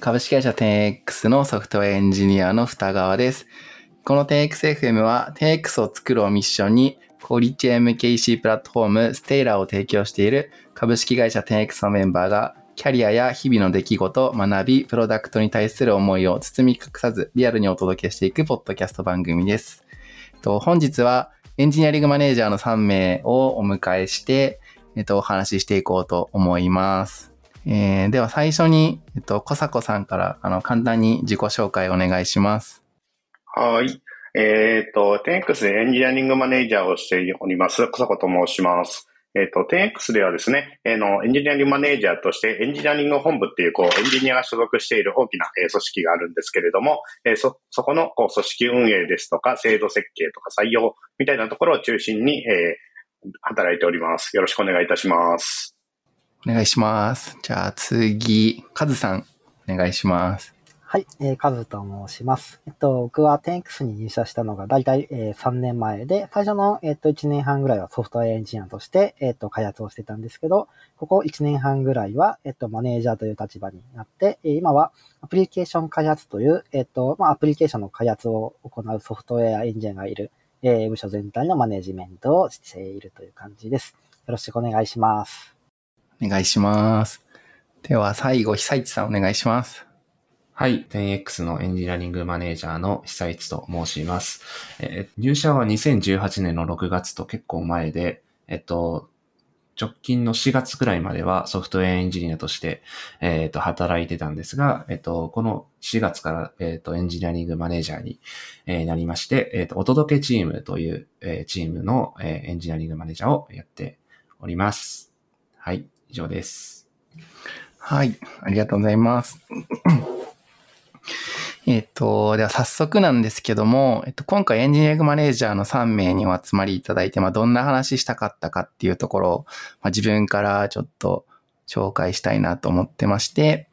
株式会社 10X のソフトウェアエンジニアの二川です。この 10XFM は 10X を作るをミッションに、コリッチ MKC プラットフォームステイラーを提供している株式会社 10X のメンバーが、キャリアや日々の出来事、学び、プロダクトに対する思いを包み隠さずリアルにお届けしていくポッドキャスト番組です。と本日はエンジニアリングマネージャーの3名をお迎えして、えっと、お話ししていこうと思います。えー、では最初に、えっと、小迫さんから、あの、簡単に自己紹介お願いします。はい。えっ、ー、と、10X でエンジニアリングマネージャーをしております、小迫と申します。えっ、ー、と、10X ではですね、えー、の、エンジニアリングマネージャーとして、エンジニアリング本部っていう、こう、エンジニアが所属している大きな、えー、組織があるんですけれども、えー、そ、そこの、こう、組織運営ですとか、制度設計とか採用みたいなところを中心に、えー、働いております。よろしくお願いいたします。お願いします。じゃあ次、カズさん、お願いします。はい、えー、カズと申します。えっと、僕は 10X に入社したのが大体、えー、3年前で、最初の、えっと、1年半ぐらいはソフトウェアエンジニアとして、えっと、開発をしてたんですけど、ここ1年半ぐらいは、えっと、マネージャーという立場になって、今はアプリケーション開発という、えっと、まあ、アプリケーションの開発を行うソフトウェアエンジニアがいる、えー、部署全体のマネジメントをしているという感じです。よろしくお願いします。お願いします。では最後、久市さんお願いします。はい。10X のエンジニアリングマネージャーの久市と申します。えー、入社は2018年の6月と結構前で、えっと、直近の4月くらいまではソフトウェアエンジニアとして、えっ、と、働いてたんですが、えっ、と、この4月から、えっ、と、エンジニアリングマネージャーに、えー、なりまして、えっ、と、お届けチームという、えー、チームの、えー、エンジニアリングマネージャーをやっております。はい。以上です。はい。ありがとうございます。えっと、では早速なんですけども、えっと、今回エンジニアグマネージャーの3名にお集まりいただいて、まあ、どんな話したかったかっていうところを、まあ、自分からちょっと紹介したいなと思ってまして、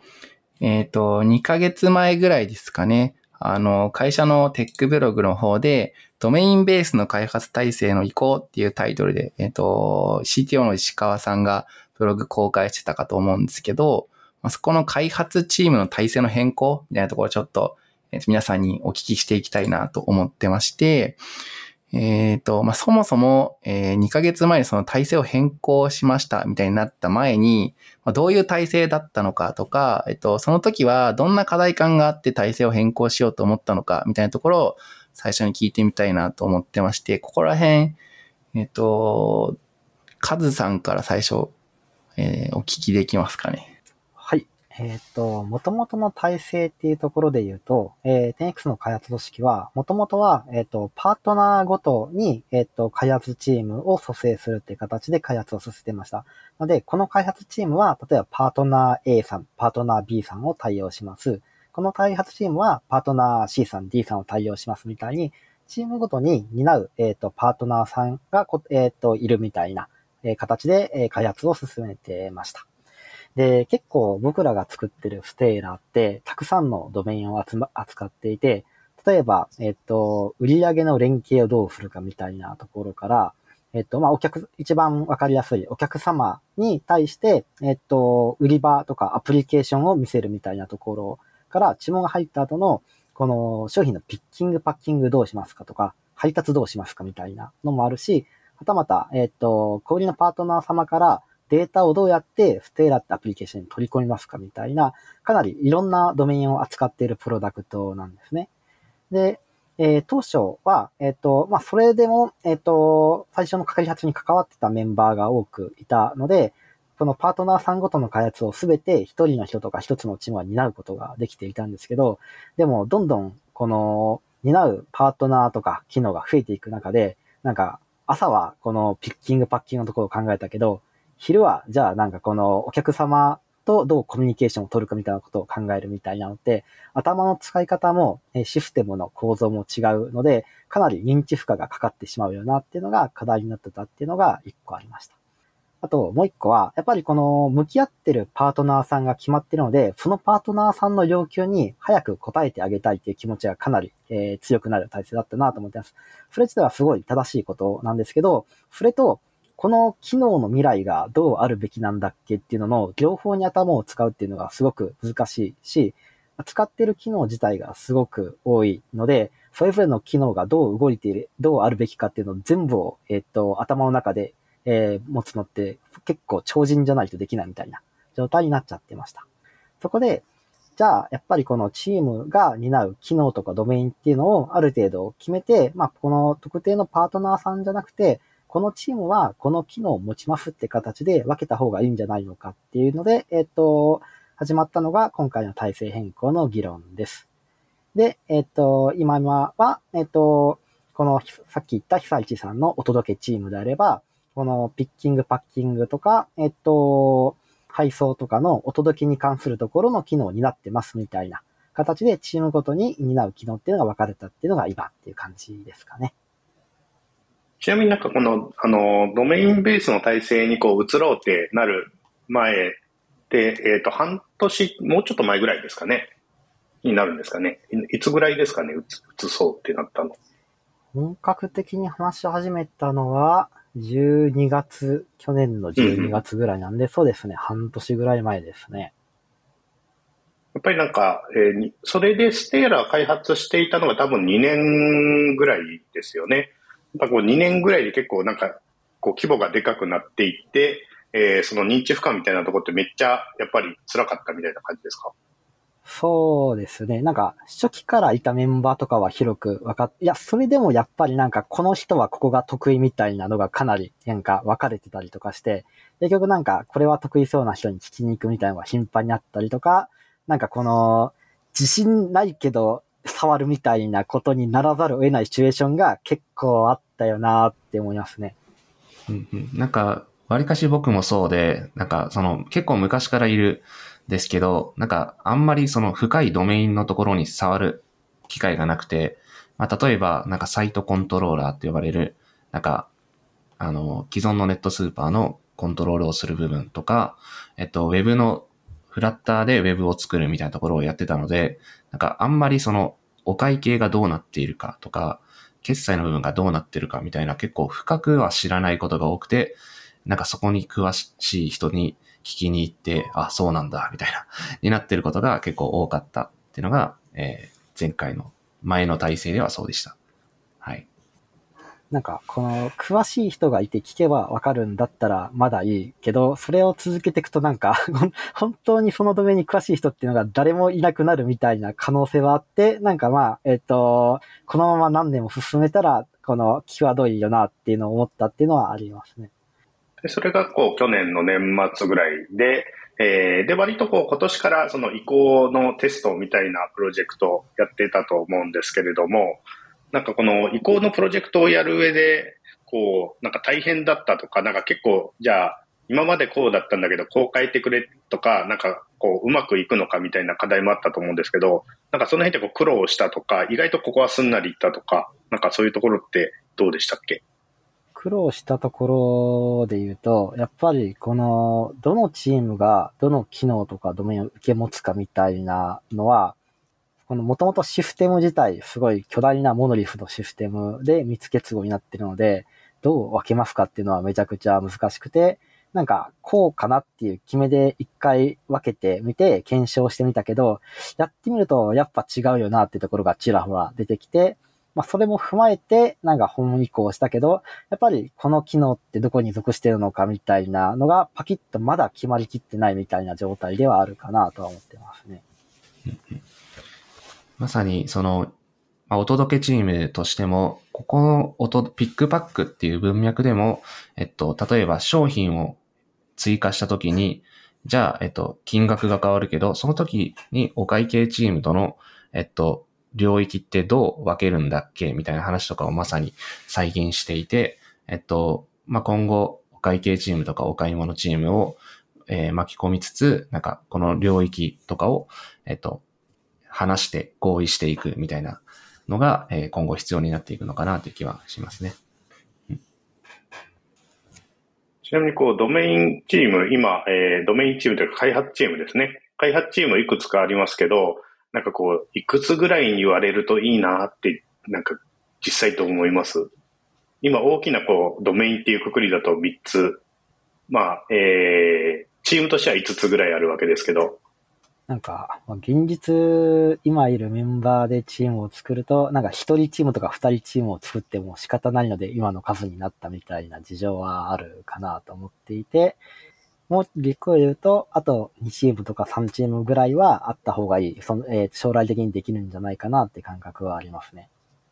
えっと、2ヶ月前ぐらいですかね、あの、会社のテックブログの方で、ドメインベースの開発体制の移行っていうタイトルで、えっと、CTO の石川さんがブログ公開してたかと思うんですけど、まあ、そこの開発チームの体制の変更みたいなところをちょっと、えー、皆さんにお聞きしていきたいなと思ってまして、えっ、ー、と、まあ、そもそも、えー、2ヶ月前にその体制を変更しましたみたいになった前に、まあ、どういう体制だったのかとか、えっ、と、その時はどんな課題感があって体制を変更しようと思ったのかみたいなところを最初に聞いてみたいなと思ってまして、ここら辺、えっ、と、カズさんから最初えー、お聞きできますかね？はい。えっ、ー、と、元々の体制っていうところで言うと、えー、10X の開発組織は、元々は、えっ、と、パートナーごとに、えっ、と、開発チームを蘇生するっていう形で開発を進めてました。ので、この開発チームは、例えばパートナー A さん、パートナー B さんを対応します。この開発チームは、パートナー C さん、D さんを対応しますみたいに、チームごとに担う、えっ、と、パートナーさんがえっ、と、いるみたいな、え形で、え開発を進めてました。で、結構僕らが作ってるステーラーって、たくさんのドメインを扱っていて、例えば、えっと、売上の連携をどうするかみたいなところから、えっと、まあ、お客、一番わかりやすいお客様に対して、えっと、売り場とかアプリケーションを見せるみたいなところから、注文が入った後の、この商品のピッキング、パッキングどうしますかとか、配達どうしますかみたいなのもあるし、はたまた、えっ、と、小売りのパートナー様からデータをどうやってステーラってアプリケーションに取り込みますかみたいな、かなりいろんなドメインを扱っているプロダクトなんですね。で、えー、当初は、えっ、ー、と、まあ、それでも、えっ、ー、と、最初の開発に関わってたメンバーが多くいたので、そのパートナーさんごとの開発をすべて一人の人とか一つのチームは担うことができていたんですけど、でも、どんどん、この、担うパートナーとか機能が増えていく中で、なんか、朝はこのピッキングパッキングのところを考えたけど、昼はじゃあなんかこのお客様とどうコミュニケーションを取るかみたいなことを考えるみたいなので、頭の使い方もシステムの構造も違うので、かなり認知負荷がかかってしまうよなっていうのが課題になってたっていうのが一個ありました。あと、もう一個は、やっぱりこの、向き合ってるパートナーさんが決まってるので、そのパートナーさんの要求に早く応えてあげたいっていう気持ちがかなり、えー、強くなる体制だったなと思ってます。それ自体はすごい正しいことなんですけど、それと、この機能の未来がどうあるべきなんだっけっていうのの両方に頭を使うっていうのがすごく難しいし、使ってる機能自体がすごく多いので、それぞれの機能がどう動いている、どうあるべきかっていうのを全部を、えっと、頭の中で、えー、持つのって結構超人じゃないとできないみたいな状態になっちゃってました。そこで、じゃあ、やっぱりこのチームが担う機能とかドメインっていうのをある程度決めて、まあ、この特定のパートナーさんじゃなくて、このチームはこの機能を持ちますって形で分けた方がいいんじゃないのかっていうので、えっ、と、始まったのが今回の体制変更の議論です。で、えっ、と、今は、えっ、と、このさっき言った被災地さんのお届けチームであれば、このピッキング、パッキングとか、えっと、配送とかのお届けに関するところの機能になってますみたいな形でチームごとに担う機能っていうのが分かれたっていうのが今っていう感じですかね。ちなみになんかこの、あの、ドメインベースの体制にこう移ろうってなる前で、えっ、ー、と、半年、もうちょっと前ぐらいですかね。になるんですかね。いつぐらいですかね、移そうってなったの。本格的に話し始めたのは、12月、去年の12月ぐらいなんで、うん、そうですね、半年ぐらい前ですね。やっぱりなんか、えー、それでステーラー開発していたのが多分2年ぐらいですよね。やっぱこう2年ぐらいで結構なんか、こう規模がでかくなっていって、えー、その認知負荷みたいなところってめっちゃやっぱり辛かったみたいな感じですか？そうですね。なんか、初期からいたメンバーとかは広く分かっ、いや、それでもやっぱりなんか、この人はここが得意みたいなのがかなり、なんか分かれてたりとかして、結局なんか、これは得意そうな人に聞きに行くみたいなのが頻繁にあったりとか、なんかこの、自信ないけど、触るみたいなことにならざるを得ないシチュエーションが結構あったよなって思いますね。うんうん。なんか、わりかし僕もそうで、なんかその結構昔からいるですけど、なんかあんまりその深いドメインのところに触る機会がなくて、まあ、例えばなんかサイトコントローラーって呼ばれる、なんか、あの、既存のネットスーパーのコントロールをする部分とか、えっと、ウェブのフラッターでウェブを作るみたいなところをやってたので、なんかあんまりそのお会計がどうなっているかとか、決済の部分がどうなってるかみたいな結構深くは知らないことが多くて、なんかそこに詳しい人に聞きに行って、あ、そうなんだ、みたいな、になってることが結構多かったっていうのが、えー、前回の前の体制ではそうでした。はい。なんか、この、詳しい人がいて聞けばわかるんだったらまだいいけど、それを続けていくとなんか 本当にそのドメに詳しい人っていうのが誰もいなくなるみたいな可能性はあって、なんかまあ、えっ、ー、と、このまま何年も進めたら、この、際どいよなっていうのを思ったっていうのはありますね。でそれがこう去年の年末ぐらいで、えー、で、割とこう今年からその移行のテストみたいなプロジェクトをやってたと思うんですけれども、なんかこの移行のプロジェクトをやる上で、こう、なんか大変だったとか、なんか結構、じゃあ、今までこうだったんだけど、こう変えてくれとか、なんかこう、うまくいくのかみたいな課題もあったと思うんですけど、なんかその辺でこう苦労したとか、意外とここはすんなりいったとか、なんかそういうところってどうでしたっけ？苦労したところで言うと、やっぱりこの、どのチームがどの機能とかドメインを受け持つかみたいなのは、このもともとシステム自体すごい巨大なモノリスのシステムで密結合になってるので、どう分けますかっていうのはめちゃくちゃ難しくて、なんか、こうかなっていう決めで一回分けてみて検証してみたけど、やってみるとやっぱ違うよなってところがちらほら出てきて、まあ、それも踏まえて、なんか本移行したけど、やっぱりこの機能ってどこに属してるのかみたいなのが、パキッとまだ決まりきってないみたいな状態ではあるかなとは思ってますね。まさに、その、まあ、お届けチームとしても、ここの音、ピックパックっていう文脈でも、えっと、例えば商品を追加したときに、じゃあ、えっと、金額が変わるけど、その時にお会計チームとの、えっと、領域ってどう分けるんだっけ？みたいな話とかをまさに再現していて、えっと、まあ、今後、お会計チームとかお買い物チームを、えー、巻き込みつつ、なんか、この領域とかを、えっと、話して合意していくみたいなのが、えー、今後必要になっていくのかなという気はしますね。ちなみに、こう、ドメインチーム、今、えー、ドメインチームというか開発チームですね。開発チームいくつかありますけど、なんかこう、いくつぐらいに言われるといいなって、なんか実際と思います？今大きなこう、ドメインっていうくくりだと3つ。まあ、えー、チームとしては5つぐらいあるわけですけど、なんか、現実、今いるメンバーでチームを作ると、なんか一人チームとか二人チームを作っても仕方ないので今の数になったみたいな事情はあるかなと思っていて、もうびっくり言うと、あと2チームとか3チームぐらいはあった方がいい。その、えー将来的にできるんじゃないかなって感覚はありますね。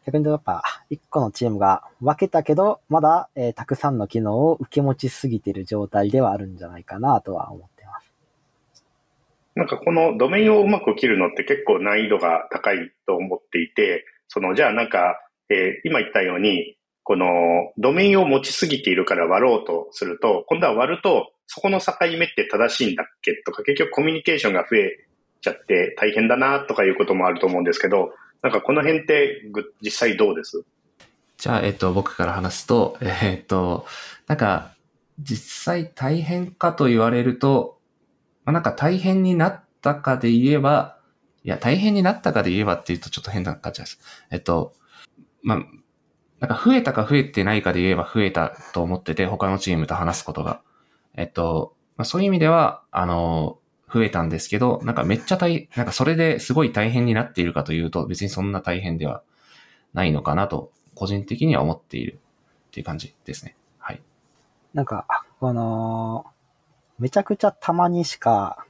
逆に言うとやっぱ、1個のチームが分けたけど、まだ、えーたくさんの機能を受け持ちすぎてる状態ではあるんじゃないかなとは思ってます。なんかこのドメインをうまく切るのって結構難易度が高いと思っていて、その、じゃあなんか、えー今言ったように、このドメインを持ちすぎているから割ろうとすると、今度は割ると、そこの境目って正しいんだっけ？とか、結局コミュニケーションが増えちゃって大変だなとかいうこともあると思うんですけど、なんかこの辺って実際どうです？じゃあ、えっと、僕から話すと、えっと、なんか、実際大変かと言われると、まあ、なんか大変になったかで言えば、いや、大変になったかで言えばっていうとちょっと変な感じです。えっと、まあ、なんか増えたか増えてないかで言えば増えたと思ってて、他のチームと話すことが。えっと、まあ、そういう意味では、あの、増えたんですけど、なんかめっちゃ大、なんかそれですごい大変になっているかというと、別にそんな大変ではないのかなと、個人的には思っているっていう感じですね。はい。なんか、この、めちゃくちゃたまにしか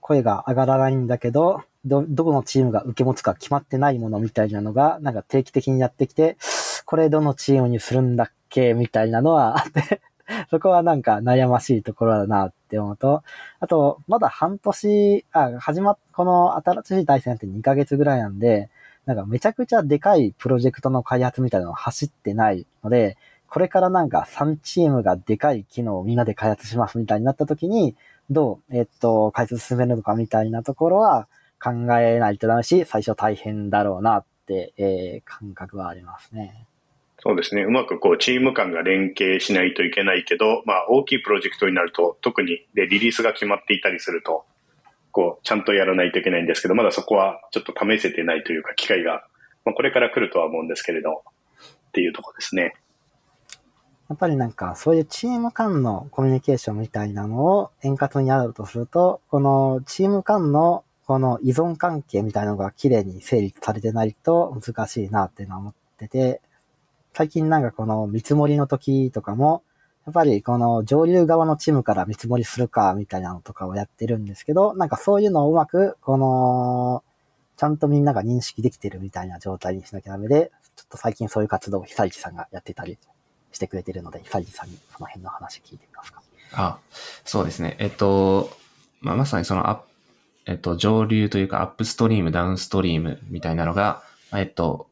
声が上がらないんだけど、ど、どこのチームが受け持つか決まってないものみたいなのが、なんか定期的にやってきて、これどのチームにするんだっけみたいなのはあって、そこはなんか悩ましいところだなって思うと、あと、まだ半年、あ、始まっ、この新しい対戦って2ヶ月ぐらいなんで、なんかめちゃくちゃでかいプロジェクトの開発みたいなの走ってないので、これからなんか3チームがでかい機能をみんなで開発しますみたいになった時に、どう、えっと、開発進めるのかみたいなところは考えないとダメし、最初大変だろうなって、えー感覚はありますね。そうですね。うまくこう、チーム間が連携しないといけないけど、まあ、大きいプロジェクトになると、特に、で、リリースが決まっていたりすると、こう、ちゃんとやらないといけないんですけど、まだそこはちょっと試せてないというか、機会が、まあ、これから来るとは思うんですけれど、っていうとこですね。やっぱりなんか、そういうチーム間のコミュニケーションみたいなのを円滑にやろうとすると、このチーム間のこの依存関係みたいなのが綺麗に整理されてないと難しいなっていうのは思ってて、最近なんかこの見積もりの時とかも、やっぱりこの上流側のチームから見積もりするかみたいなのとかをやってるんですけど、なんかそういうのをうまく、この、ちゃんとみんなが認識できてるみたいな状態にしなきゃダメで、ちょっと最近そういう活動を久市さんがやってたりしてくれてるので、久市さんにその辺の話聞いてみますか。あ、そうですね。えっと、まあ、まさにそのアップ、えっと、上流というかアップストリーム、ダウンストリームみたいなのが、えっと、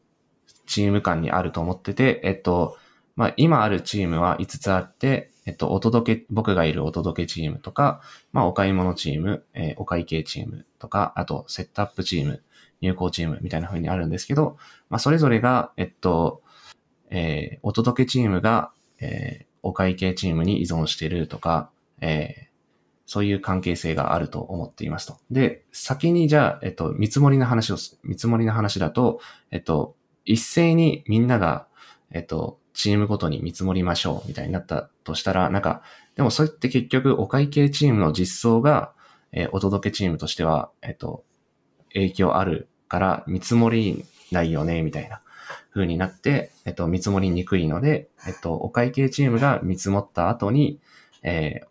チーム間にあると思ってて、えっと、まあ、今あるチームは5つあって、えっと、お届け、僕がいるお届けチームとか、まあ、お買い物チーム、えーお会計チームとか、あと、セットアップチーム、入稿チームみたいな風にあるんですけど、まあ、それぞれが、えっと、えーお届けチームが、えーお会計チームに依存してるとか、えーそういう関係性があると思っていますと。で、先にじゃあ、えっと、見積もりの話を、見積もりの話だと、えっと、一斉にみんなが、えっと、チームごとに見積もりましょうみたいになったとしたら、なんか、でもそれって結局お会計チームの実装が、えーお届けチームとしては、えっと、影響あるから見積もりないよね、みたいな風になって、えっと、見積もりにくいので、えっと、お会計チームが見積もった後に、えー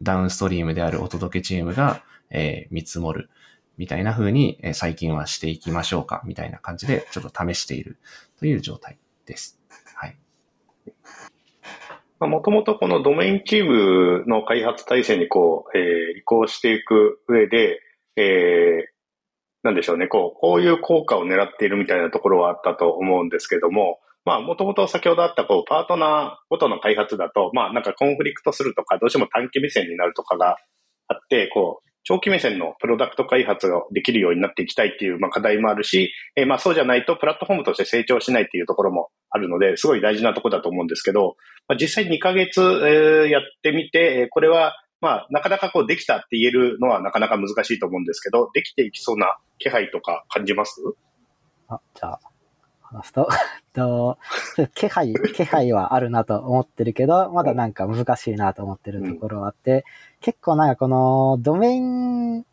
ダウンストリームであるお届けチームが、えー見積もる。みたいな風に、え最近はしていきましょうかみたいな感じでちょっと試しているという状態です。はい。もともとこのドメインチームの開発体制にこう、えー移行していく上で、えーなんでしょうね、こう、こういう効果を狙っているみたいなところはあったと思うんですけども、まあ、もともと先ほどあった、こう、パートナーごとの開発だと、まあ、なんかコンフリクトするとか、どうしても短期目線になるとかがあって、こう、長期目線のプロダクト開発ができるようになっていきたいっていう、まあ、課題もあるし、えーまあ、そうじゃないとプラットフォームとして成長しないっていうところもあるので、すごい大事なところだと思うんですけど、まあ、実際2ヶ月、えーやってみて、えーこれは、まあ、なかなかこうできたって言えるのはなかなか難しいと思うんですけど、できていきそうな気配とか感じます？あ、じゃあ、話すと、と、気配、気配はあるなと思ってるけど、まだなんか難しいなと思ってるところはあって、結構なんかこのドメイン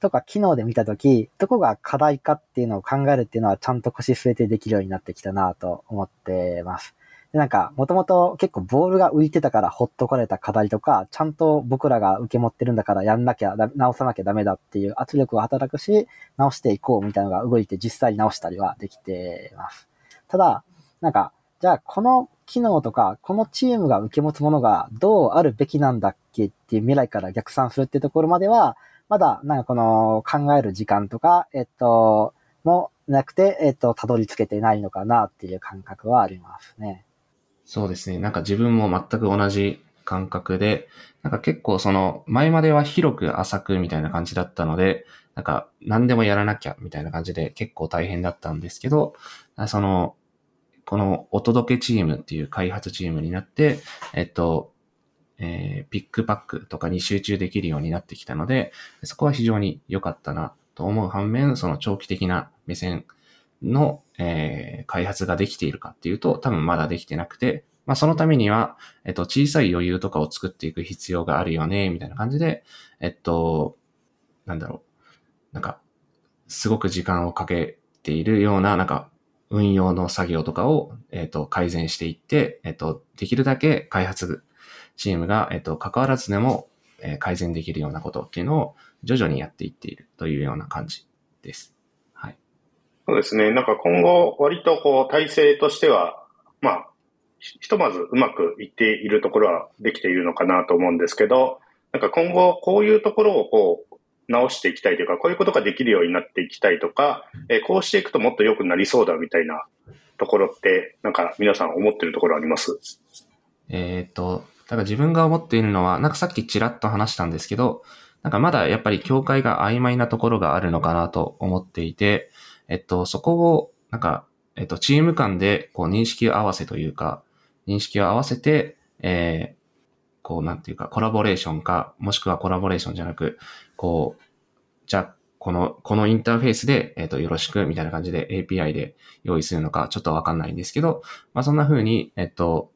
とか機能で見たとき、どこが課題かっていうのを考えるっていうのはちゃんと腰据えてできるようになってきたなと思ってます。で、なんか、もともと結構ボールが浮いてたからほっとかれた課題とか、ちゃんと僕らが受け持ってるんだからやんなきゃ、直さなきゃダメだっていう圧力が働くし、直していこうみたいなのが動いて実際に直したりはできてます。ただ、なんか、じゃあこの機能とか、このチームが受け持つものがどうあるべきなんだっけっていう未来から逆算するっていうところまでは、まだ、なんかこの考える時間とか、えっと、もなくて、えっと、たどり着けてないのかなっていう感覚はありますね。そうですね。なんか自分も全く同じ感覚で、なんか結構その、前までは広く浅くみたいな感じだったので、なんか何でもやらなきゃみたいな感じで結構大変だったんですけど、その、このお届けチームっていう開発チームになって、えっと、えー、ピックパックとかに集中できるようになってきたので、そこは非常に良かったなと思う反面、その長期的な目線の、えー、開発ができているかっていうと、多分まだできてなくて、まあそのためには、えっと、小さい余裕とかを作っていく必要があるよね、みたいな感じで、えっと、なんだろう。なんか、すごく時間をかけているような、なんか、運用の作業とかを、えっと、改善していって、えっと、できるだけ開発チームが、えっと、関わらずでも、え、改善できるようなことっていうのを徐々にやっていっているというような感じです。そうですね。なんか今後、割とこう、体制としては、まあ、ひとまずうまくいっているところはできているのかなと思うんですけど、なんか今後、こういうところをこう、直していきたいというか、こういうことができるようになっていきたいとか、えー、こうしていくともっと良くなりそうだみたいなところって、なんか皆さん思ってるところあります？えっ、と、だ自分が思っているのは、なんかさっきちらっと話したんですけど、なんかまだやっぱり境界が曖昧なところがあるのかなと思っていて、えっと、そこを、なんか、えっと、チーム間で、こう、認識を合わせというか、認識を合わせて、えー、こう、なんていうか、コラボレーションか、もしくはコラボレーションじゃなく、こう、じゃ、この、このインターフェースで、えっ、ー、と、よろしく、みたいな感じで API で用意するのか、ちょっとわかんないんですけど、まあ、そんな風に、えっと、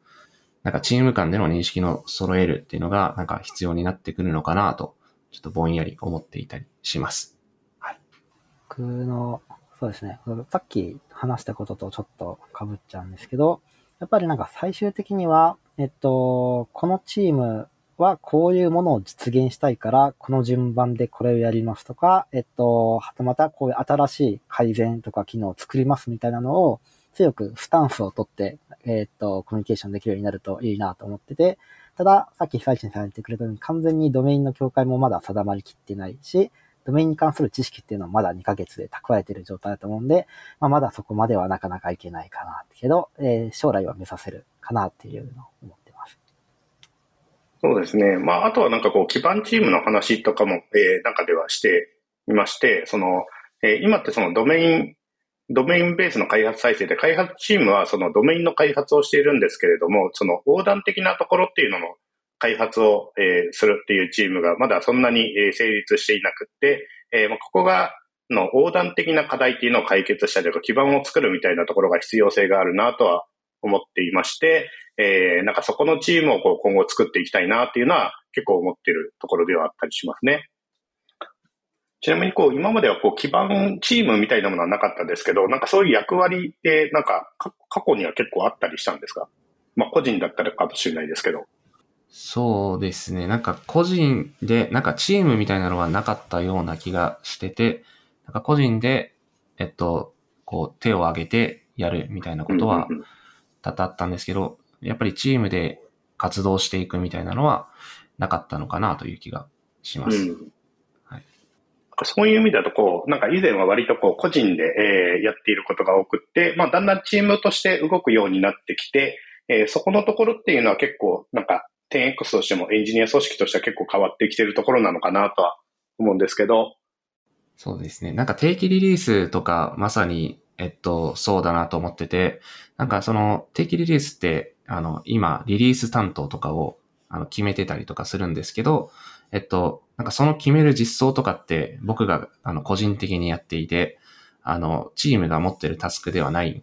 なんかチーム間での認識の揃えるっていうのが、なんか必要になってくるのかなと、ちょっとぼんやり思っていたりします。はい。僕のそうですね。さっき話したこととちょっと被っちゃうんですけど、やっぱりなんか最終的には、えっと、このチームはこういうものを実現したいから、この順番でこれをやりますとか、えっと、はたまたこういう新しい改善とか機能を作りますみたいなのを強くスタンスを取って、えっと、コミュニケーションできるようになるといいなと思ってて、ただ、さっき最初にされてくれたように完全にドメインの境界もまだ定まりきってないし、ドメインに関する知識っていうのはまだ2ヶ月で蓄えてる状態だと思うんで、まあ、まだそこまではなかなかいけないかなけど、えー、将来は目指せるかなっていうのを思ってます。そうですね。まあ、あとはなんかこう、基盤チームの話とかも、えー、中ではしていまして、その、えー、今ってそのドメイン、ドメインベースの開発再生で、開発チームはそのドメインの開発をしているんですけれども、その横断的なところっていうのの開発を、えー、するっていうチームがまだそんなに、えー、成立していなくって、えー、ここが、の横断的な課題っていうのを解決したりとか基盤を作るみたいなところが必要性があるなとは思っていまして、えー、なんかそこのチームをこう今後作っていきたいなっていうのは結構思ってるところではあったりしますね。ちなみにこう今まではこう基盤チームみたいなものはなかったですけど、なんかそういう役割ってなんか過去には結構あったりしたんですか？まあ個人だったらかもしれないですけど。そうですね。なんか個人で、なんかチームみたいなのはなかったような気がしてて、なんか個人で、えっと、こう手を挙げてやるみたいなことは多々あったんですけど、やっぱりチームで活動していくみたいなのはなかったのかなという気がします。うんはい、そういう意味だと、こう、なんか以前は割とこう個人で、えー、やっていることが多くって、まあだんだんチームとして動くようになってきて、えー、そこのところっていうのは結構なんか 10X としてもエンジニア組織としては結構変わってきてるところなのかなとは思うんですけど。そうですね。なんか定期リリースとかまさに、えっと、そうだなと思ってて、なんかその定期リリースって、あの、今、リリース担当とかをあの決めてたりとかするんですけど、えっと、なんかその決める実装とかって僕があの個人的にやっていて、あの、チームが持ってるタスクではないん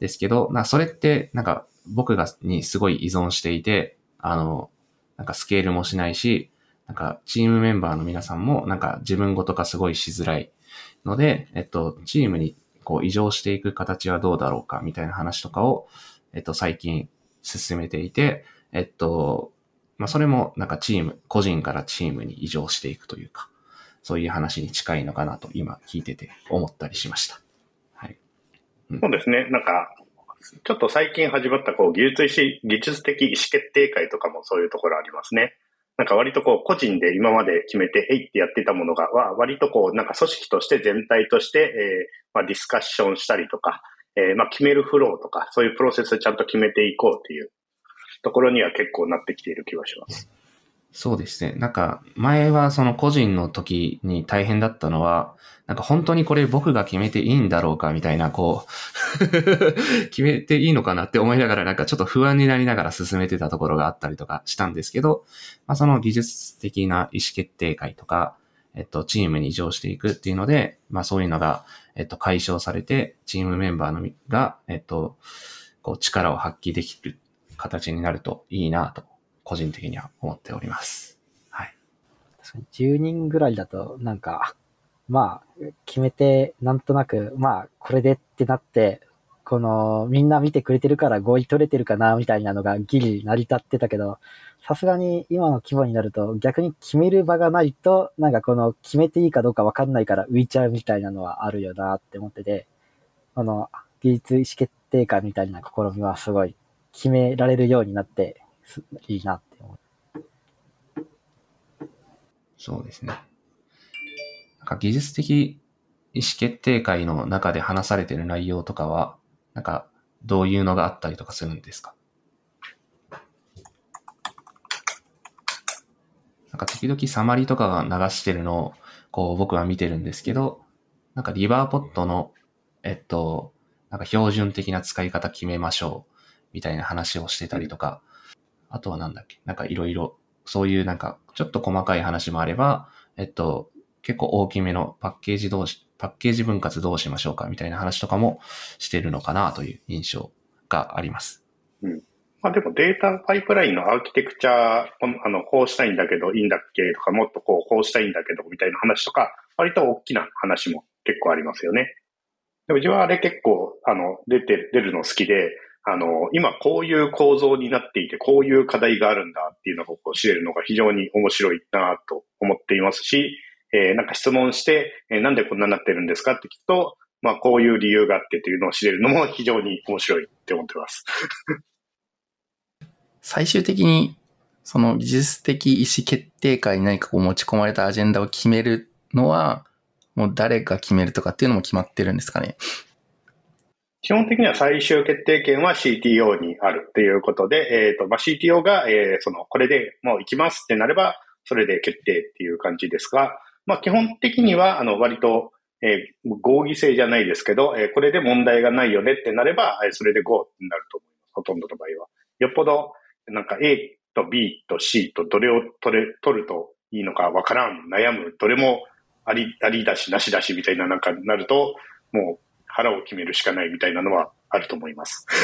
ですけど、なそれってなんか僕がにすごい依存していて、あの、なんかスケールもしないし、なんかチームメンバーの皆さんもなんか自分ごと化すごいしづらいので、えっと、チームにこう移乗していく形はどうだろうかみたいな話とかを、えっと、最近進めていて、えっと、まあ、それもなんかチーム、個人からチームに移乗していくというか、そういう話に近いのかなと今聞いてて思ったりしました。はい。うん、そうですね。なんか、ちょっと最近始まったこう技術技術的意思決定会とかもそういうところありますね。なんか割とこう個人で今まで決めて、えいってやってたものが、は割とこうなんか組織として全体として、えー、まあディスカッションしたりとか、えー、まあ決めるフローとか、そういうプロセスちゃんと決めていこうっていうところには結構なってきている気がします。そうですね。なんか、前はその個人の時に大変だったのは、なんか本当にこれ僕が決めていいんだろうかみたいな、こう 決めていいのかなって思いながら、なんかちょっと不安になりながら進めてたところがあったりとかしたんですけど、まあその技術的な意思決定会とか、えっと、チームに移乗していくっていうので、まあそういうのが、えっと、解消されて、チームメンバーのみが、えっと、こう力を発揮できる形になるといいなと、個人的には思っております。はい。確かに10人ぐらいだと、なんか、まあ、決めて、なんとなく、まあ、これでってなって、この、みんな見てくれてるから合意取れてるかな、みたいなのがギリ成り立ってたけど、さすがに今の規模になると逆に決める場がないと、なんかこの決めていいかどうかわかんないから浮いちゃうみたいなのはあるよなって思ってて、あの、技術意思決定会みたいな試みはすごい決められるようになって、いいなって思う。そうですね。なんか技術的意思決定会の中で話されてる内容とかは、なんかどういうのがあったりとかするんですか？なんか時々サマリとかが流してるのを、こう僕は見てるんですけど、なんかリバーポットの、えっと、なんか標準的な使い方決めましょう。みたいな話をしてたりとか、あとはなんだっけ、なんかいろいろ、そういうなんか、ちょっと細かい話もあれば、えっと、結構大きめのパッケージ同士、パッケージ分割どうしましょうか？みたいな話とかもしてるのかなという印象があります。うん。まあでもデータパイプラインのアーキテクチャあの、こうしたいんだけどいいんだっけとか、もっとこう、こうしたいんだけどみたいな話とか、割と大きな話も結構ありますよね。でも自分はあれ結構、あの、出て、出るの好きで、あの、今こういう構造になっていて、こういう課題があるんだっていうのをこう知れるのが非常に面白いなと思っていますし、えー、なんか質問して、えー、なんでこんなになってるんですかって聞くと、まあこういう理由があってっていうのを知れるのも非常に面白いって思ってます。最終的に、その技術的意思決定会に何かこう持ち込まれたアジェンダを決めるのは、もう誰が決めるとかっていうのも決まってるんですかね。基本的には最終決定権は CTO にあるということで、えっ、ー、と、まあ、CTO が、えー、その、これでもう行きますってなれば、それで決定っていう感じですが、まあ、基本的には、あの、割と、えー、合議制じゃないですけど、えー、これで問題がないよねってなれば、えー、それで GO になると思います。ほとんどの場合は。よっぽど、なんか A と B と C とどれを取れ、取るといいのかわからん、悩む、どれもあり、ありだし、なしだしみたいななんかなると、もう腹を決めるしかないみたいなのはあると思います。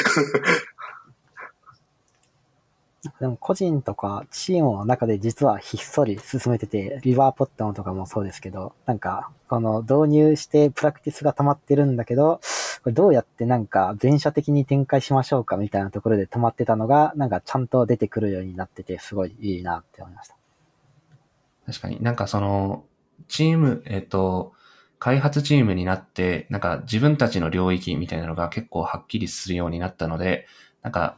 でも個人とかチームの中で実はひっそり進めてて、リバーポットンとかもそうですけど、なんか、この導入してプラクティスが溜まってるんだけど、これどうやってなんか全社的に展開しましょうかみたいなところで止まってたのが、なんかちゃんと出てくるようになってて、すごいいいなって思いました。確かになんかその、チーム、えっ、と、開発チームになって、なんか自分たちの領域みたいなのが結構はっきりするようになったので、なんか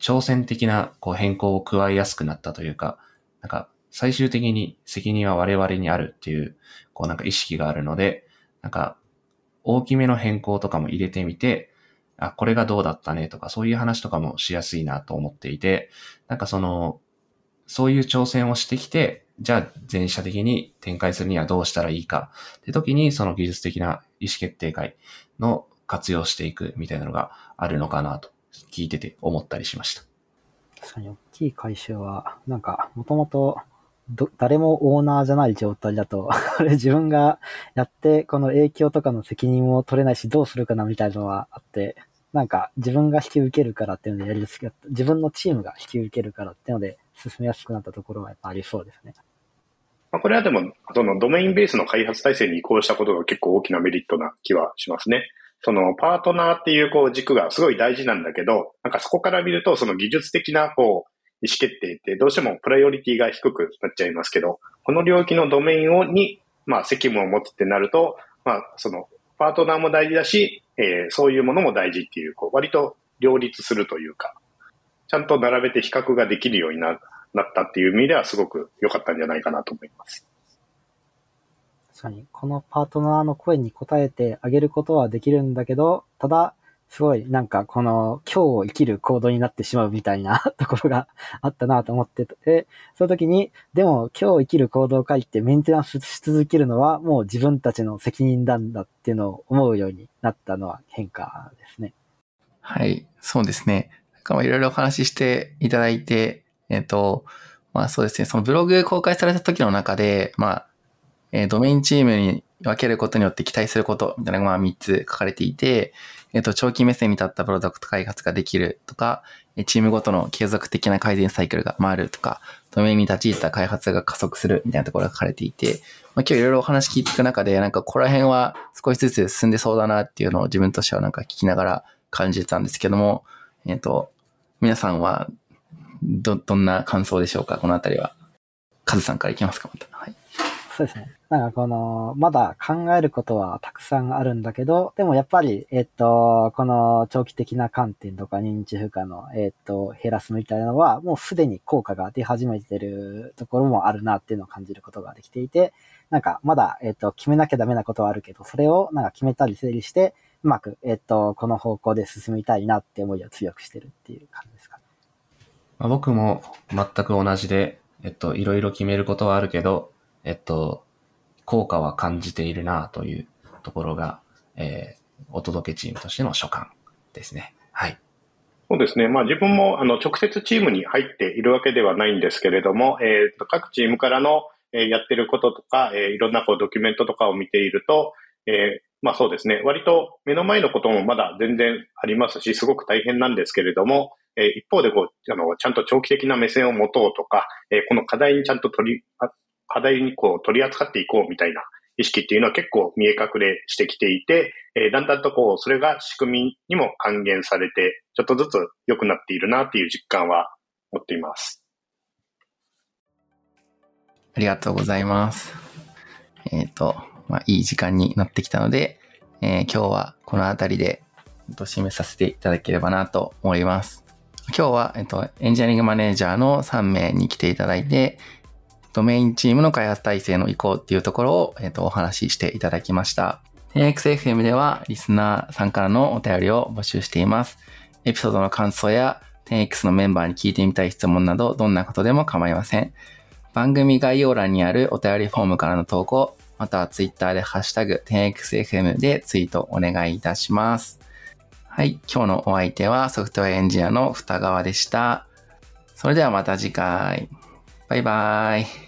挑戦的なこう変更を加えやすくなったというか、なんか最終的に責任は我々にあるっていう、こうなんか意識があるので、なんか大きめの変更とかも入れてみて、あ、これがどうだったねとか、そういう話とかもしやすいなと思っていて、なんかその、そういう挑戦をしてきて、じゃあ全社的に展開するにはどうしたらいいかって時にその技術的な意思決定会の活用していくみたいなのがあるのかなと聞いてて思ったりしました。確かに大きい回収は、なんかもともと誰もオーナーじゃない状態だと 自分がやって、この影響とかの責任も取れないし、どうするかなみたいなのはあって、なんか自分が引き受けるからっていうのでやりやすく自分のチームが引き受けるからっていうので進めやすくなったところはやっぱありそうですね。まあ、これはでも、そのドメインベースの開発体制に移行したことが結構大きなメリットな気はしますね。そのパートナーっていうこう軸がすごい大事なんだけど、なんかそこから見るとその技術的なこう意思決定ってどうしてもプライオリティが低くなっちゃいますけど、この領域のドメインをに、まあ責務を持つってなると、まあそのパートナーも大事だし、えー、そういうものも大事っていう、こう割と両立するというか、ちゃんと並べて比較ができるようにななったっていう意味ではすごく良かったんじゃないかなと思います。確かに、このパートナーの声に応えてあげることはできるんだけど、ただ、すごいなんかこの今日を生きる行動になってしまうみたいな ところがあったなと思ってて、その時に、でも今日生きる行動を書いてメンテナンスし続けるのはもう自分たちの責任なんだっていうのを思うようになったのは変化ですね。はい、そうですね。いろいろお話ししていただいて、えっ、ー、と、まあそうですね、そのブログ公開された時の中で、まあ、えー、ドメインチームに分けることによって期待することみたいなのが3つ書かれていて、えっ、ー、と、長期目線に立ったプロダクト開発ができるとか、チームごとの継続的な改善サイクルが回るとか、ドメインに立ち入った開発が加速するみたいなところが書かれていて、まあ、今日いろいろお話聞いていく中で、なんかここら辺は少しずつ進んでそうだなっていうのを自分としてはなんか聞きながら感じてたんですけども、えっ、ー、と、皆さんはど、どんな感想でしょうか？このあたりは。カズさんからいきますかまた。はい。そうですね。なんかこの、まだ考えることはたくさんあるんだけど、でもやっぱり、えっと、この長期的な観点とか認知負荷の、えっと、減らすみたいなのは、もうすでに効果が出始めてるところもあるなっていうのを感じることができていて、なんかまだ、えっと、決めなきゃダメなことはあるけど、それをなんか決めたり整理して、うまく、えっと、この方向で進みたいなって思いを強くしてるっていう感じですかね。まあ、僕も全く同じで、えっと、いろいろ決めることはあるけど、えっと、効果は感じているなというところが、えー、お届けチームとしての所感ですね。はい。そうですね。まあ自分もあの直接チームに入っているわけではないんですけれども、えー、各チームからの、えー、やってることとか、えー、いろんなこうドキュメントとかを見ていると、えー、まあそうですね。割と目の前のこともまだ全然ありますし、すごく大変なんですけれども、えー、一方でこう、あの、ちゃんと長期的な目線を持とうとか、えー、この課題にちゃんと取り、課題にこう取り扱っていこうみたいな意識っていうのは結構見え隠れしてきていて、えー、だんだんとこう、それが仕組みにも還元されて、ちょっとずつ良くなっているなっていう実感は持っています。ありがとうございます。えっ、ー、と、まあ、いい時間になってきたので、えー、今日はこの辺りで、締めさせていただければなと思います。今日は、えっと、エンジニアリングマネージャーの3名に来ていただいて、ドメインチームの開発体制の移行っていうところを、えっと、お話ししていただきました。XFM ではリスナーさんからのお便りを募集しています。エピソードの感想や 10X のメンバーに聞いてみたい質問など、どんなことでも構いません。番組概要欄にあるお便りフォームからの投稿、またはツイッターでハッシュタグ 10xfm でツイートお願いいたします。はい。今日のお相手はソフトウェアエンジニアの二川でした。それではまた次回。バイバイ。